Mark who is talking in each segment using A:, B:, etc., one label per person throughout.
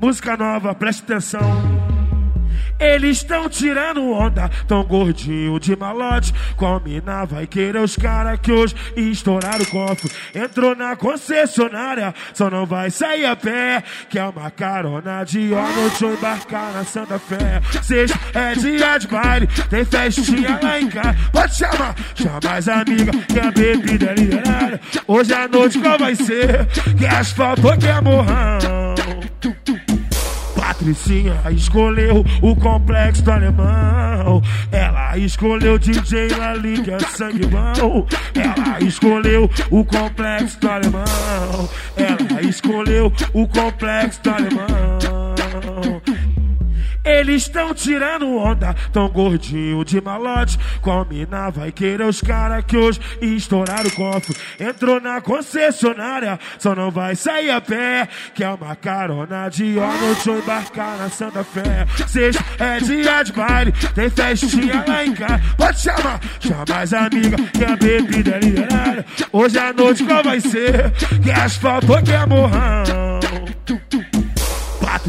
A: Música nova, preste atenção. Eles estão tirando onda, tão gordinho de malote. Combina, vai querer os cara que hoje estouraram o cofre. Entrou na concessionária, só não vai sair a pé. Que é uma carona de eu embarcar na Santa Fé. Sexta é dia de baile, tem festinha lá em casa. Pode chamar, chama as amigas, que a bebida é liberada. Hoje a noite qual vai ser? Que asfalto ou que é morrão? Patricinha escolheu o complexo do alemão. Ela escolheu DJ Lali, que é sangue bom. Ela escolheu o complexo do alemão. Ela escolheu o complexo do alemão. Eles estão tirando onda, tão gordinho de malote. Combina, vai querer os cara que hoje estouraram o cofre. Entrou na concessionária, só não vai sair a pé. Que é uma carona de deixa eu embarcar na Santa Fé. Sexta é dia de baile, tem festinha lá em casa. Pode chamar, chama as amigas, que a bebida é liberada. Hoje à noite qual vai ser? Que asfalto ou que é morrão?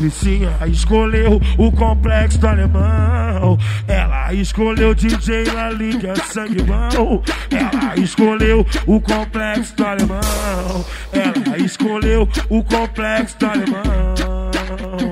A: Patricinha escolheu o complexo do alemão. Ela escolheu DJ Lali, que é sangue bom. Ela escolheu o complexo do alemão. Ela escolheu o complexo do alemão.